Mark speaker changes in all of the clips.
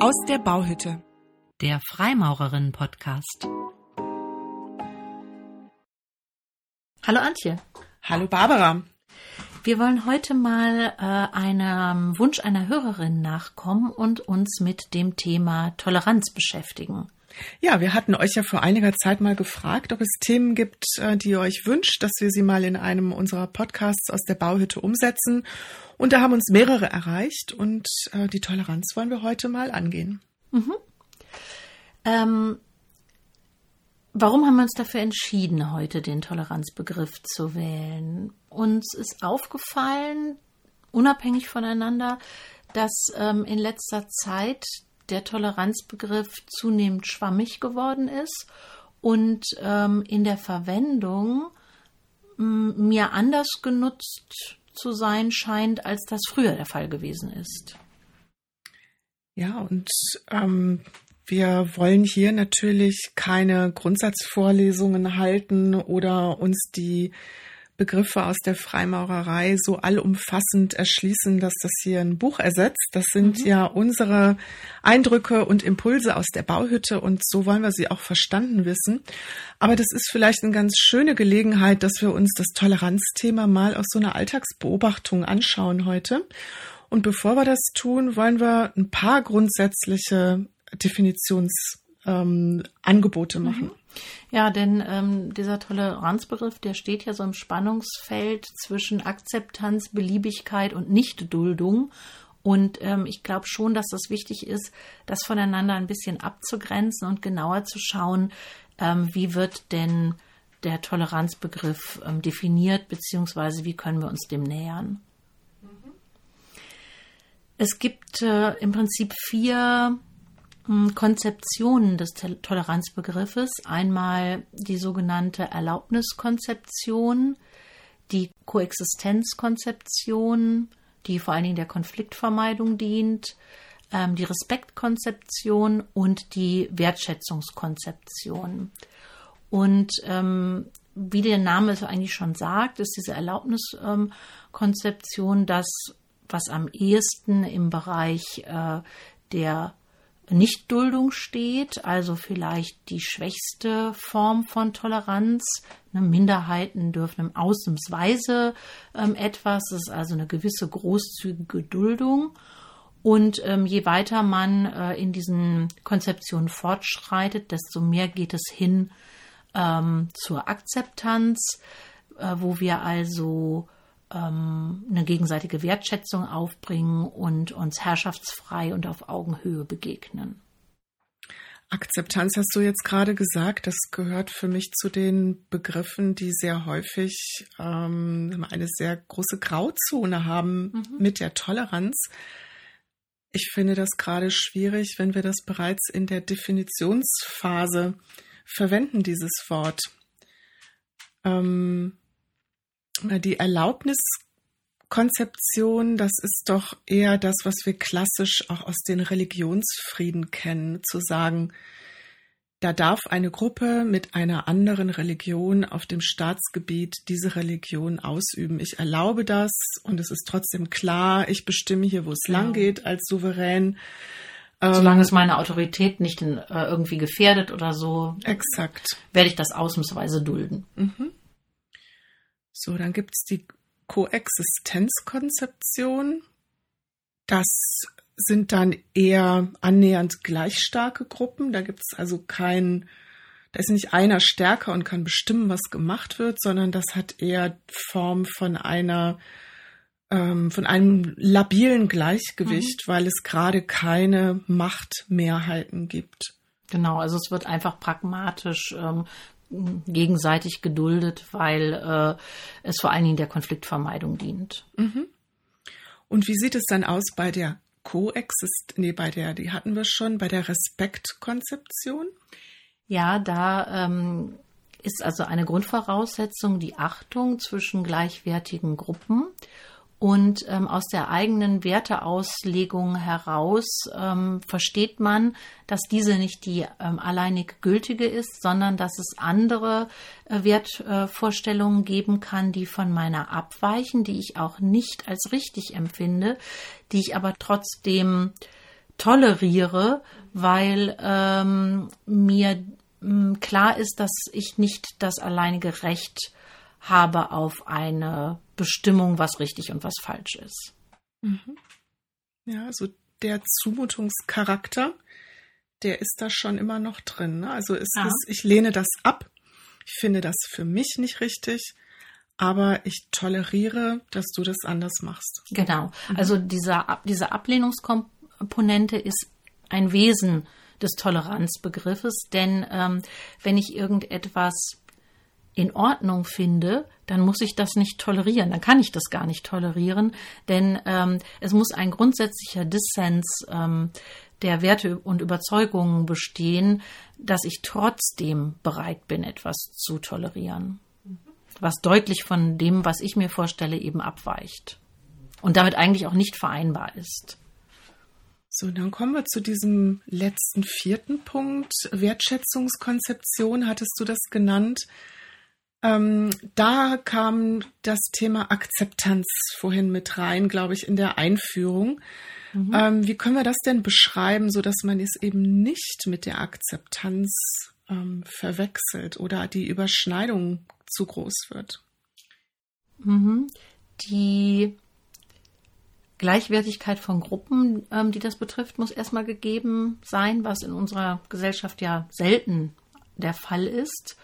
Speaker 1: Aus der Bauhütte.
Speaker 2: Der Freimaurerinnen-Podcast. Hallo Antje.
Speaker 1: Hallo Barbara.
Speaker 2: Wir wollen heute mal äh, einem Wunsch einer Hörerin nachkommen und uns mit dem Thema Toleranz beschäftigen.
Speaker 1: Ja, wir hatten euch ja vor einiger Zeit mal gefragt, ob es Themen gibt, äh, die ihr euch wünscht, dass wir sie mal in einem unserer Podcasts aus der Bauhütte umsetzen. Und da haben uns mehrere erreicht und äh, die Toleranz wollen wir heute mal angehen.
Speaker 2: Mhm. Ähm, warum haben wir uns dafür entschieden, heute den Toleranzbegriff zu wählen? Uns ist aufgefallen, unabhängig voneinander, dass ähm, in letzter Zeit der Toleranzbegriff zunehmend schwammig geworden ist und ähm, in der Verwendung mir anders genutzt zu sein scheint, als das früher der Fall gewesen ist.
Speaker 1: Ja, und ähm, wir wollen hier natürlich keine Grundsatzvorlesungen halten oder uns die Begriffe aus der Freimaurerei so allumfassend erschließen, dass das hier ein Buch ersetzt. Das sind mhm. ja unsere Eindrücke und Impulse aus der Bauhütte und so wollen wir sie auch verstanden wissen. Aber das ist vielleicht eine ganz schöne Gelegenheit, dass wir uns das Toleranzthema mal aus so einer Alltagsbeobachtung anschauen heute. Und bevor wir das tun, wollen wir ein paar grundsätzliche Definitionsangebote ähm, machen. Mhm.
Speaker 2: Ja, denn ähm, dieser Toleranzbegriff, der steht ja so im Spannungsfeld zwischen Akzeptanz, Beliebigkeit und Nichtduldung. Und ähm, ich glaube schon, dass das wichtig ist, das voneinander ein bisschen abzugrenzen und genauer zu schauen, ähm, wie wird denn der Toleranzbegriff ähm, definiert, beziehungsweise wie können wir uns dem nähern. Mhm. Es gibt äh, im Prinzip vier Konzeptionen des Toleranzbegriffes. Einmal die sogenannte Erlaubniskonzeption, die Koexistenzkonzeption, die vor allen Dingen der Konfliktvermeidung dient, ähm, die Respektkonzeption und die Wertschätzungskonzeption. Und ähm, wie der Name es eigentlich schon sagt, ist diese Erlaubniskonzeption das, was am ehesten im Bereich äh, der Nichtduldung steht, also vielleicht die schwächste Form von Toleranz. Ne, Minderheiten dürfen ausnahmsweise ähm, etwas, das ist also eine gewisse großzügige Duldung. Und ähm, je weiter man äh, in diesen Konzeptionen fortschreitet, desto mehr geht es hin ähm, zur Akzeptanz, äh, wo wir also ähm, eine gegenseitige Wertschätzung aufbringen und uns herrschaftsfrei und auf Augenhöhe begegnen.
Speaker 1: Akzeptanz hast du jetzt gerade gesagt, das gehört für mich zu den Begriffen, die sehr häufig ähm, eine sehr große Grauzone haben mhm. mit der Toleranz. Ich finde das gerade schwierig, wenn wir das bereits in der Definitionsphase verwenden, dieses Wort. Ähm, die Erlaubniskonzeption, das ist doch eher das, was wir klassisch auch aus den Religionsfrieden kennen, zu sagen, da darf eine Gruppe mit einer anderen Religion auf dem Staatsgebiet diese Religion ausüben. Ich erlaube das und es ist trotzdem klar, ich bestimme hier, wo es ja. lang geht als Souverän.
Speaker 2: Solange ähm, es meine Autorität nicht in, äh, irgendwie gefährdet oder so,
Speaker 1: exakt.
Speaker 2: werde ich das ausnahmsweise dulden.
Speaker 1: Mhm. So, dann gibt es die Koexistenzkonzeption. Das sind dann eher annähernd gleich starke Gruppen. Da gibt es also kein, da ist nicht einer stärker und kann bestimmen, was gemacht wird, sondern das hat eher Form von einer, ähm, von einem labilen Gleichgewicht, mhm. weil es gerade keine Machtmehrheiten gibt.
Speaker 2: Genau, also es wird einfach pragmatisch ähm, gegenseitig geduldet, weil äh, es vor allen Dingen der Konfliktvermeidung dient.
Speaker 1: Mhm. Und wie sieht es dann aus bei der Koexist, nee, bei der, die hatten wir schon, bei der Respektkonzeption?
Speaker 2: Ja, da ähm, ist also eine Grundvoraussetzung die Achtung zwischen gleichwertigen Gruppen und ähm, aus der eigenen Werteauslegung heraus ähm, versteht man, dass diese nicht die ähm, alleinig gültige ist, sondern dass es andere äh, Wertvorstellungen geben kann, die von meiner abweichen, die ich auch nicht als richtig empfinde, die ich aber trotzdem toleriere, weil ähm, mir mh, klar ist, dass ich nicht das alleinige Recht habe auf eine Bestimmung, was richtig und was falsch ist.
Speaker 1: Mhm. Ja, also der Zumutungscharakter, der ist da schon immer noch drin. Ne? Also es
Speaker 2: Ja.
Speaker 1: ist, ich lehne das ab. Ich finde das für mich nicht richtig, aber ich toleriere, dass du das anders machst.
Speaker 2: Genau. Also dieser, diese Ablehnungskomponente ist ein Wesen des Toleranzbegriffes, denn ähm, wenn ich irgendetwas in Ordnung finde, dann muss ich das nicht tolerieren. Dann kann ich das gar nicht tolerieren, denn ähm, es muss ein grundsätzlicher Dissens ähm, der Werte und Überzeugungen bestehen, dass ich trotzdem bereit bin, etwas zu tolerieren, was deutlich von dem, was ich mir vorstelle, eben abweicht und damit eigentlich auch nicht vereinbar ist.
Speaker 1: So, dann kommen wir zu diesem letzten vierten Punkt. Wertschätzungskonzeption hattest du das genannt. Ähm, da kam das Thema Akzeptanz vorhin mit rein, glaube ich, in der Einführung. Ähm, wie können wir das denn beschreiben, so dass man es eben nicht mit der Akzeptanz ähm, verwechselt oder die Überschneidung zu groß wird?
Speaker 2: Mhm. Die Gleichwertigkeit von Gruppen, ähm, die das betrifft, muss erstmal gegeben sein, was in unserer Gesellschaft ja selten der Fall ist.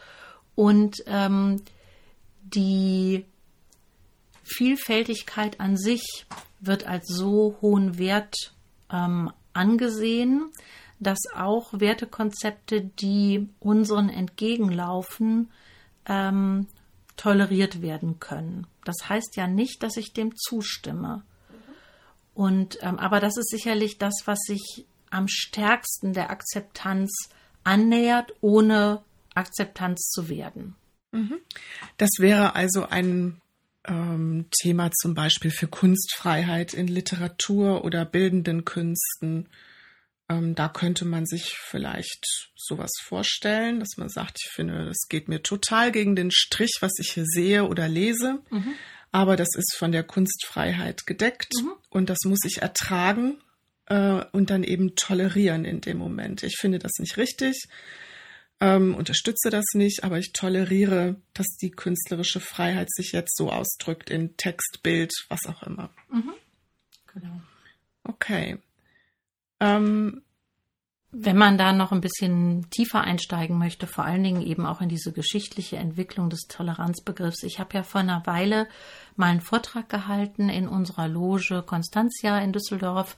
Speaker 2: Und ähm, die Vielfältigkeit an sich wird als so hohen Wert ähm, angesehen, dass auch Wertekonzepte, die unseren entgegenlaufen, ähm, toleriert werden können. Das heißt ja nicht, dass ich dem zustimme. Und ähm, aber das ist sicherlich das, was sich am stärksten der Akzeptanz annähert, ohne Akzeptanz zu werden.
Speaker 1: Das wäre also ein ähm, Thema zum Beispiel für Kunstfreiheit in Literatur oder bildenden Künsten. Ähm, da könnte man sich vielleicht sowas vorstellen, dass man sagt, ich finde, das geht mir total gegen den Strich, was ich hier sehe oder lese. Aber das ist von der Kunstfreiheit gedeckt und das muss ich ertragen äh, und dann eben tolerieren in dem Moment. Ich finde das nicht richtig ähm, unterstütze das nicht, aber ich toleriere, dass die künstlerische Freiheit sich jetzt so ausdrückt in Text, Bild, was auch immer.
Speaker 2: Genau.
Speaker 1: Okay. Ähm,
Speaker 2: Wenn man da noch ein bisschen tiefer einsteigen möchte, vor allen Dingen eben auch in diese geschichtliche Entwicklung des Toleranzbegriffs. Ich habe ja vor einer Weile mal einen Vortrag gehalten in unserer Loge Constantia in Düsseldorf.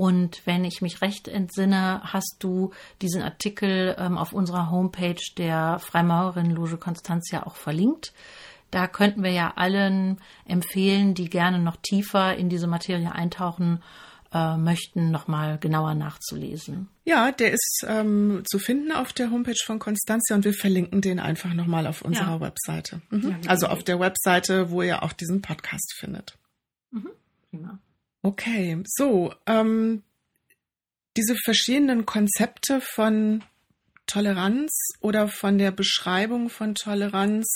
Speaker 2: Und wenn ich mich recht entsinne, hast du diesen Artikel ähm, auf unserer Homepage der Freimaurerin Loge Constantia auch verlinkt. Da könnten wir ja allen empfehlen, die gerne noch tiefer in diese Materie eintauchen äh, möchten, nochmal genauer nachzulesen.
Speaker 1: ja, der ist ähm, zu finden auf der Homepage von Constantia und wir verlinken den einfach nochmal auf unserer
Speaker 2: Ja.
Speaker 1: Webseite. Mhm.
Speaker 2: Ja,
Speaker 1: also auf der Webseite, wo ihr auch diesen Podcast findet.
Speaker 2: Prima.
Speaker 1: Okay, so, ähm, diese verschiedenen Konzepte von Toleranz oder von der Beschreibung von Toleranz,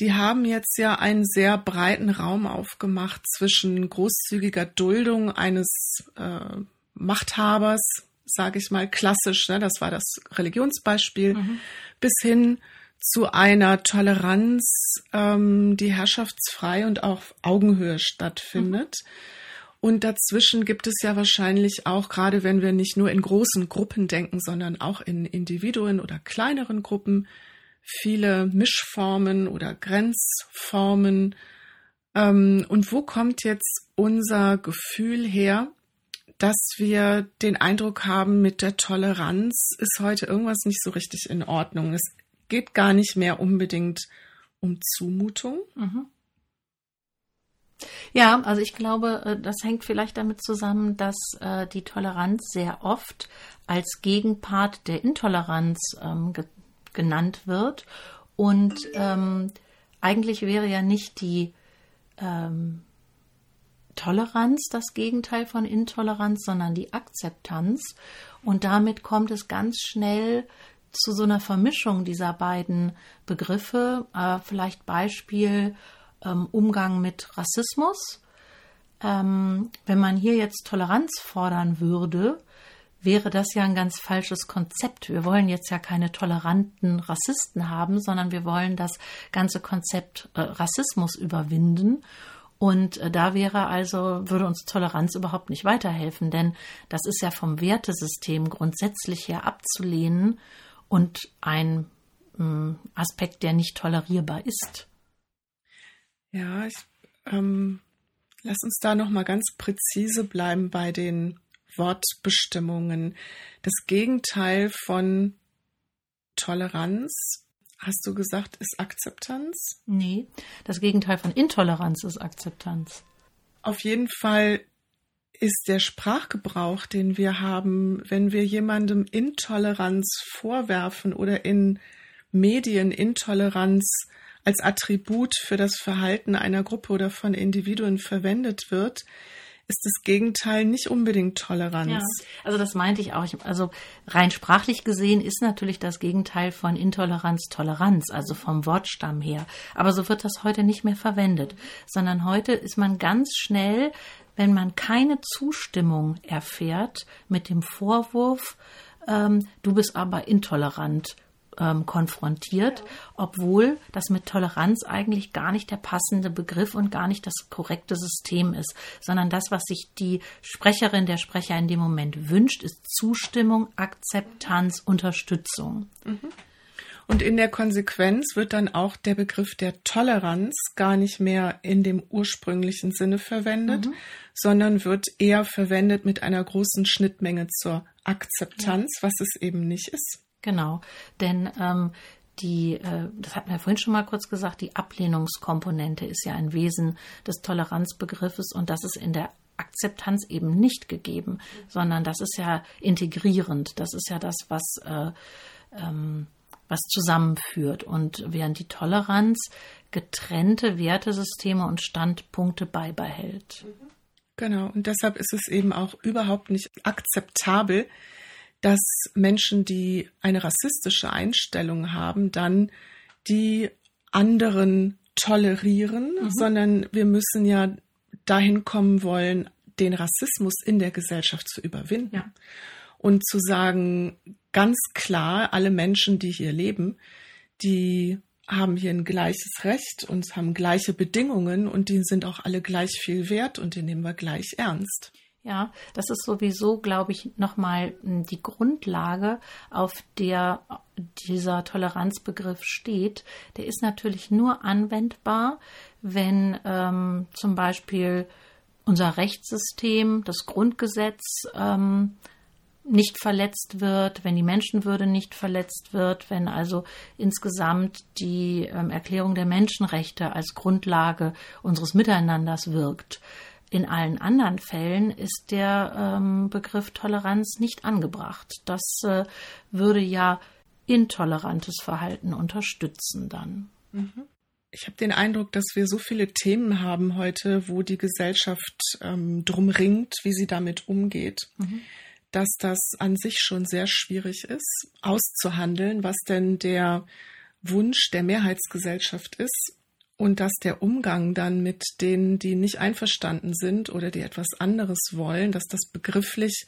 Speaker 1: die haben jetzt ja einen sehr breiten Raum aufgemacht zwischen großzügiger Duldung eines äh, Machthabers, sage ich mal klassisch, ne, das war das Religionsbeispiel, bis hin zu einer Toleranz, ähm, die herrschaftsfrei und auf Augenhöhe stattfindet. Und dazwischen gibt es ja wahrscheinlich auch, gerade wenn wir nicht nur in großen Gruppen denken, sondern auch in Individuen oder kleineren Gruppen, viele Mischformen oder Grenzformen. Ähm, und wo kommt jetzt unser Gefühl her, dass wir den Eindruck haben, mit der Toleranz ist heute irgendwas nicht so richtig in Ordnung. Es geht gar nicht mehr unbedingt um Zumutung.
Speaker 2: Ja, also ich glaube, äh, das hängt vielleicht damit zusammen, dass äh, die Toleranz sehr oft als Gegenpart der Intoleranz ähm, ge genannt wird. Und ähm, eigentlich wäre ja nicht die ähm, Toleranz das Gegenteil von Intoleranz, sondern die Akzeptanz. Und damit kommt es ganz schnell zu so einer Vermischung dieser beiden Begriffe. Äh, vielleicht Beispiel ähm, Umgang mit Rassismus. ähm, wenn man hier jetzt Toleranz fordern würde, wäre das ja ein ganz falsches Konzept. Wir wollen jetzt ja keine toleranten Rassisten haben, sondern wir wollen das ganze Konzept äh, Rassismus überwinden. Und äh, da wäre also, würde uns Toleranz überhaupt nicht weiterhelfen, denn das ist ja vom Wertesystem grundsätzlich her abzulehnen und ein äh, Aspekt, der nicht tolerierbar ist.
Speaker 1: Ja, ich, ähm, lass uns da noch mal ganz präzise bleiben bei den Wortbestimmungen. Das Gegenteil von Toleranz, hast du gesagt, ist Akzeptanz?
Speaker 2: Nee, das Gegenteil von Intoleranz ist Akzeptanz.
Speaker 1: Auf jeden Fall ist der Sprachgebrauch, den wir haben, wenn wir jemandem Intoleranz vorwerfen oder in Medien Intoleranz als Attribut für das Verhalten einer Gruppe oder von Individuen verwendet wird, ist das Gegenteil nicht unbedingt Toleranz. Ja,
Speaker 2: also das meinte ich auch. Also rein sprachlich gesehen ist natürlich das Gegenteil von Intoleranz Toleranz, also vom Wortstamm her. Aber so wird das heute nicht mehr verwendet, sondern heute ist man ganz schnell, wenn man keine Zustimmung erfährt, mit dem Vorwurf, ähm, du bist aber intolerant ähm, konfrontiert, obwohl das mit Toleranz eigentlich gar nicht der passende Begriff und gar nicht das korrekte System ist, sondern das, was sich die Sprecherin, der Sprecher in dem Moment wünscht, ist Zustimmung, Akzeptanz, Unterstützung.
Speaker 1: Mhm. Und in der Konsequenz wird dann auch der Begriff der Toleranz gar nicht mehr in dem ursprünglichen Sinne verwendet, mhm. sondern wird eher verwendet mit einer großen Schnittmenge zur Akzeptanz, ja. was es eben nicht ist.
Speaker 2: Genau, denn ähm, die, äh, das hatten wir vorhin schon mal kurz gesagt, die Ablehnungskomponente ist ja ein Wesen des Toleranzbegriffes und das ist in der Akzeptanz eben nicht gegeben, sondern das ist ja integrierend. Das ist ja das, was, äh, ähm, was zusammenführt. Und während die Toleranz getrennte Wertesysteme und Standpunkte beibehält.
Speaker 1: Genau, und deshalb ist es eben auch überhaupt nicht akzeptabel, dass Menschen, die eine rassistische Einstellung haben, dann die anderen tolerieren, mhm. sondern wir müssen ja dahin kommen wollen, den Rassismus in der Gesellschaft zu überwinden. Ja. Und zu sagen, ganz klar, alle Menschen, die hier leben, die haben hier ein gleiches Recht und haben gleiche Bedingungen und die sind auch alle gleich viel wert und die nehmen wir gleich ernst.
Speaker 2: Ja, das ist sowieso, glaube ich, nochmal hm, die Grundlage, auf der dieser Toleranzbegriff steht. Der ist natürlich nur anwendbar, wenn ähm, zum Beispiel unser Rechtssystem, das Grundgesetz ähm, nicht verletzt wird, wenn die Menschenwürde nicht verletzt wird, wenn also insgesamt die ähm, Erklärung der Menschenrechte als Grundlage unseres Miteinanders wirkt. In allen anderen Fällen ist der ähm, Begriff Toleranz nicht angebracht. Das äh, würde ja intolerantes Verhalten unterstützen dann.
Speaker 1: Mhm. Ich habe den Eindruck, dass wir so viele Themen haben heute, wo die Gesellschaft ähm, drum ringt, wie sie damit umgeht, mhm. dass das an sich schon sehr schwierig ist, auszuhandeln, was denn der Wunsch der Mehrheitsgesellschaft ist und dass der Umgang dann mit denen, die nicht einverstanden sind oder die etwas anderes wollen, dass das begrifflich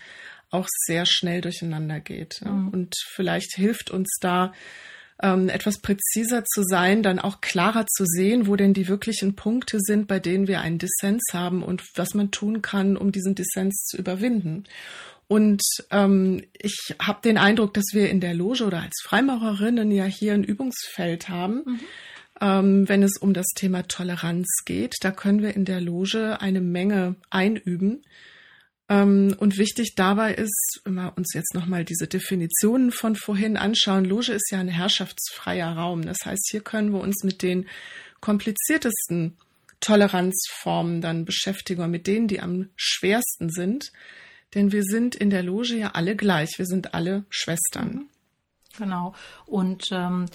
Speaker 1: auch sehr schnell durcheinander geht. Mhm. Und vielleicht hilft uns da ähm, etwas präziser zu sein, dann auch klarer zu sehen, wo denn die wirklichen Punkte sind, bei denen wir einen Dissens haben und was man tun kann, um diesen Dissens zu überwinden. Und ähm, ich habe den Eindruck, dass wir in der Loge oder als Freimaurerinnen ja hier ein Übungsfeld haben. Mhm ähm, wenn es um das Thema Toleranz geht. Da können wir in der Loge eine Menge einüben. Ähm, und wichtig dabei ist, wenn wir uns jetzt nochmal diese Definitionen von vorhin anschauen, Loge ist ja ein herrschaftsfreier Raum. Das heißt, hier können wir uns mit den kompliziertesten Toleranzformen dann beschäftigen, mit denen, die am schwersten sind. Denn wir sind in der Loge ja alle gleich. Wir sind alle Schwestern.
Speaker 2: Genau. Und ähm,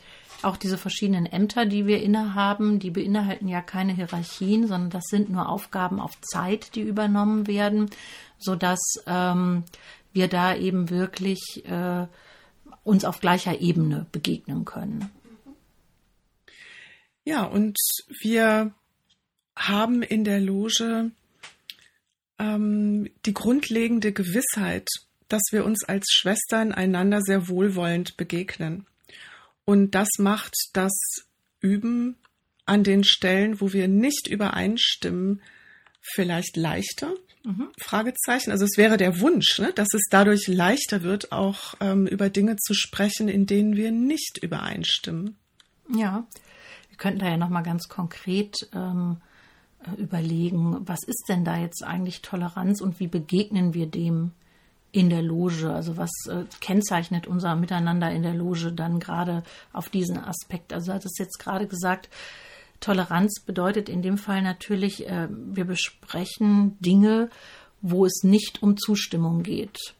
Speaker 2: auch diese verschiedenen Ämter, die wir innehaben, die beinhalten ja keine Hierarchien, sondern das sind nur Aufgaben auf Zeit, die übernommen werden, sodass ähm, wir da eben wirklich äh, uns auf gleicher Ebene begegnen können.
Speaker 1: Ja, und wir haben in der Loge ähm, die grundlegende Gewissheit, dass wir uns als Schwestern einander sehr wohlwollend begegnen. Und das macht das Üben an den Stellen, wo wir nicht übereinstimmen, vielleicht leichter? Mhm. Fragezeichen. Also es wäre der Wunsch, ne, dass es dadurch leichter wird, auch ähm, über Dinge zu sprechen, in denen wir nicht übereinstimmen.
Speaker 2: Ja, wir könnten da ja noch mal ganz konkret ähm, äh, überlegen, was ist denn da jetzt eigentlich Toleranz und wie begegnen wir dem in der Loge? Also was äh, kennzeichnet unser Miteinander in der Loge dann gerade auf diesen Aspekt? Also hat es jetzt gerade gesagt, Toleranz bedeutet in dem Fall natürlich, äh, wir besprechen Dinge, wo es nicht um Zustimmung geht,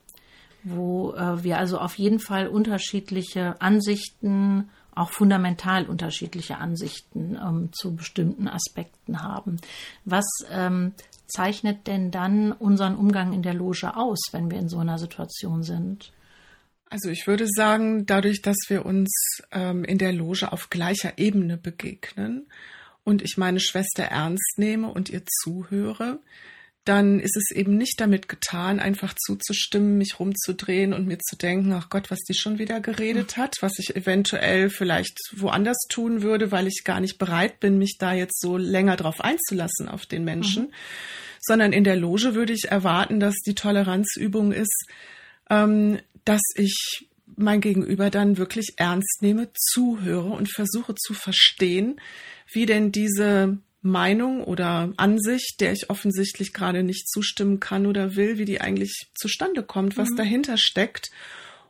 Speaker 2: wo äh, wir also auf jeden Fall unterschiedliche Ansichten, auch fundamental unterschiedliche Ansichten ähm, zu bestimmten Aspekten haben. Was ähm, zeichnet denn dann unseren Umgang in der Loge aus, wenn wir in so einer Situation sind?
Speaker 1: Also ich würde sagen, dadurch, dass wir uns ähm, in der Loge auf gleicher Ebene begegnen und ich meine Schwester ernst nehme und ihr zuhöre, dann ist es eben nicht damit getan, einfach zuzustimmen, mich rumzudrehen und mir zu denken, ach Gott, was die schon wieder geredet hat, was ich eventuell vielleicht woanders tun würde, weil ich gar nicht bereit bin, mich da jetzt so länger drauf einzulassen auf den Menschen, mhm. sondern in der Loge würde ich erwarten, dass die Toleranzübung ist, ähm, dass ich mein Gegenüber dann wirklich ernst nehme, zuhöre und versuche zu verstehen, wie denn diese Meinung oder Ansicht, der ich offensichtlich gerade nicht zustimmen kann oder will, wie die eigentlich zustande kommt, was mhm. dahinter steckt.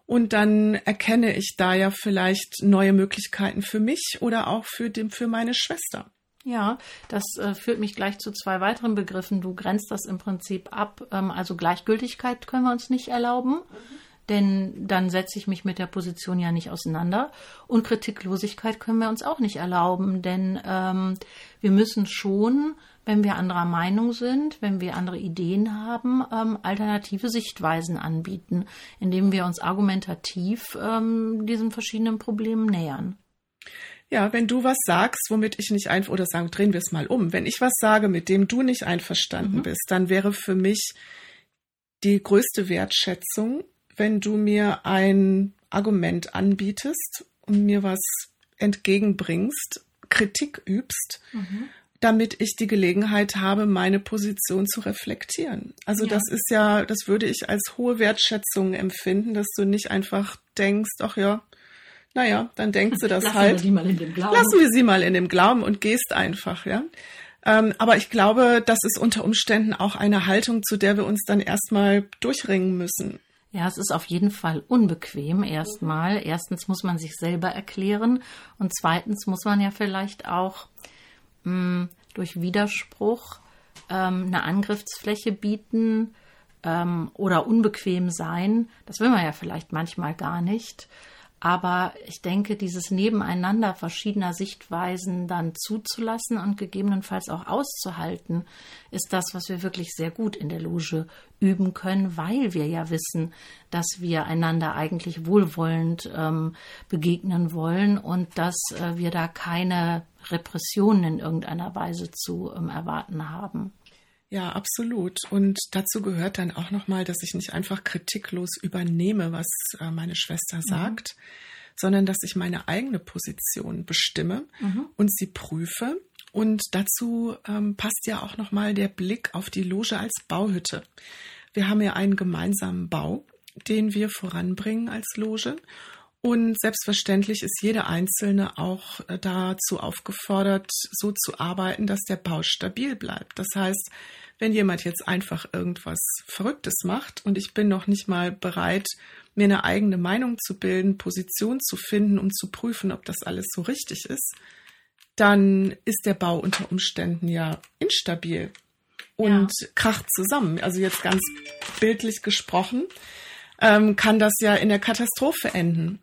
Speaker 1: Und dann erkenne ich da ja vielleicht neue Möglichkeiten für mich oder auch für, den, für meine Schwester.
Speaker 2: Ja, das äh, führt mich gleich zu zwei weiteren Begriffen. Du grenzt das im Prinzip ab. Ähm, also Gleichgültigkeit können wir uns nicht erlauben. Mhm denn dann setze ich mich mit der Position ja nicht auseinander. Und Kritiklosigkeit können wir uns auch nicht erlauben, denn ähm, wir müssen schon, wenn wir anderer Meinung sind, wenn wir andere Ideen haben, ähm, alternative Sichtweisen anbieten, indem wir uns argumentativ ähm, diesen verschiedenen Problemen nähern.
Speaker 1: Ja, wenn du was sagst, womit ich nicht einfach, oder sagen, drehen wir es mal um. Wenn ich was sage, mit dem du nicht einverstanden mhm. bist, dann wäre für mich die größte Wertschätzung, wenn du mir ein Argument anbietest und mir was entgegenbringst, Kritik übst, mhm. damit ich die Gelegenheit habe, meine Position zu reflektieren. Also ja. das ist ja, das würde ich als hohe Wertschätzung empfinden, dass du nicht einfach denkst, ach ja, naja, dann denkt sie das
Speaker 2: Lassen
Speaker 1: halt.
Speaker 2: Wir mal in dem Glauben.
Speaker 1: Lassen wir sie mal in dem Glauben und gehst einfach, ja. Ähm, aber ich glaube, das ist unter Umständen auch eine Haltung, zu der wir uns dann erstmal durchringen müssen.
Speaker 2: Ja, es ist auf jeden Fall unbequem erstmal. Erstens muss man sich selber erklären und zweitens muss man ja vielleicht auch mh, hm, durch Widerspruch ähm, eine Angriffsfläche bieten ähm, oder unbequem sein. Das will man ja vielleicht manchmal gar nicht. Aber ich denke, dieses Nebeneinander verschiedener Sichtweisen dann zuzulassen und gegebenenfalls auch auszuhalten, ist das, was wir wirklich sehr gut in der Loge üben können, weil wir ja wissen, dass wir einander eigentlich wohlwollend ähm, begegnen wollen und dass äh, wir da keine Repressionen in irgendeiner Weise zu ähm, erwarten haben.
Speaker 1: Ja, absolut. Und dazu gehört dann auch nochmal, dass ich nicht einfach kritiklos übernehme, was äh, meine Schwester mhm. sagt, sondern dass ich meine eigene Position bestimme mhm. und sie prüfe. Und dazu ähm, passt ja auch nochmal der Blick auf die Loge als Bauhütte. Wir haben ja einen gemeinsamen Bau, den wir voranbringen als Loge. Und selbstverständlich ist jede Einzelne auch äh, dazu aufgefordert, so zu arbeiten, dass der Bau stabil bleibt. Das heißt, wenn jemand jetzt einfach irgendwas Verrücktes macht und ich bin noch nicht mal bereit, mir eine eigene Meinung zu bilden, Position zu finden, um zu prüfen, ob das alles so richtig ist, dann ist der Bau unter Umständen ja instabil und ja. kracht zusammen. Also jetzt ganz bildlich gesprochen, ähm, kann das ja in der Katastrophe enden.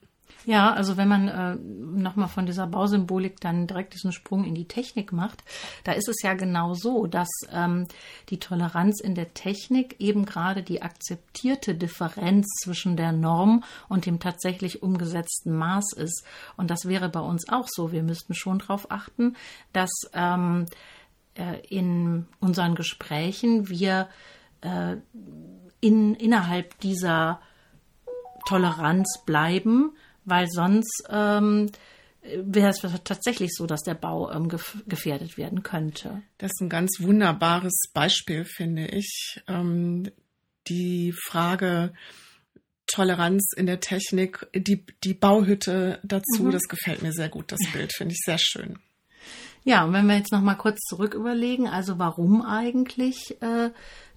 Speaker 2: Ja, also wenn man äh, nochmal von dieser Bausymbolik dann direkt diesen Sprung in die Technik macht, da ist es ja genau so, dass ähm, die Toleranz in der Technik eben gerade die akzeptierte Differenz zwischen der Norm und dem tatsächlich umgesetzten Maß ist. Und das wäre bei uns auch so. Wir müssten schon darauf achten, dass ähm, äh, in unseren Gesprächen wir äh, in, innerhalb dieser Toleranz bleiben, weil sonst ähm, wäre es tatsächlich so, dass der Bau ähm, gefährdet werden könnte.
Speaker 1: Das ist ein ganz wunderbares Beispiel, finde ich. Ähm, die Frage Toleranz in der Technik, die, die Bauhütte dazu, mhm. das gefällt mir sehr gut, das Bild, finde ich sehr schön.
Speaker 2: Ja, und wenn wir jetzt noch mal kurz zurück überlegen, also warum eigentlich äh,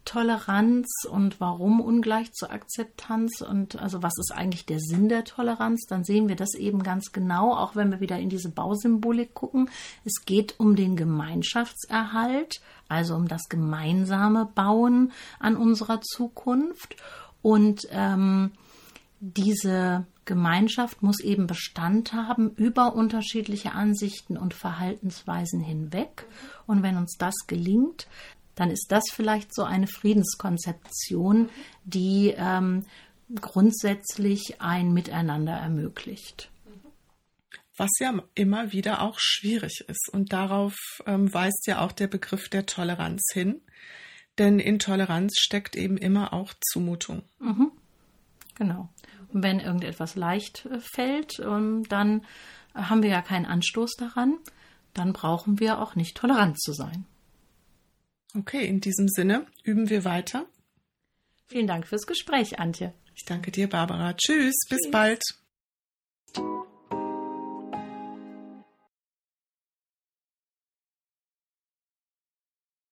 Speaker 2: Toleranz und warum ungleich zur Akzeptanz und also was ist eigentlich der Sinn der Toleranz, dann sehen wir das eben ganz genau, auch wenn wir wieder in diese Bausymbolik gucken. Es geht um den Gemeinschaftserhalt, also um das gemeinsame Bauen an unserer Zukunft und ähm, diese Gemeinschaft muss eben Bestand haben über unterschiedliche Ansichten und Verhaltensweisen hinweg. Und wenn uns das gelingt, dann ist das vielleicht so eine Friedenskonzeption, die ähm, grundsätzlich ein Miteinander ermöglicht.
Speaker 1: Was ja immer wieder auch schwierig ist. Und darauf ähm, weist ja auch der Begriff der Toleranz hin. Denn in Toleranz steckt eben immer auch Zumutung.
Speaker 2: Mhm. Genau. Wenn irgendetwas leicht äh, fällt, ähm, dann haben wir ja keinen Anstoß daran. Dann brauchen wir auch nicht tolerant zu sein.
Speaker 1: Okay, in diesem Sinne üben wir weiter.
Speaker 2: Vielen Dank fürs Gespräch, Antje.
Speaker 1: Ich danke dir, Barbara. Tschüss, Tschüss. bis bald.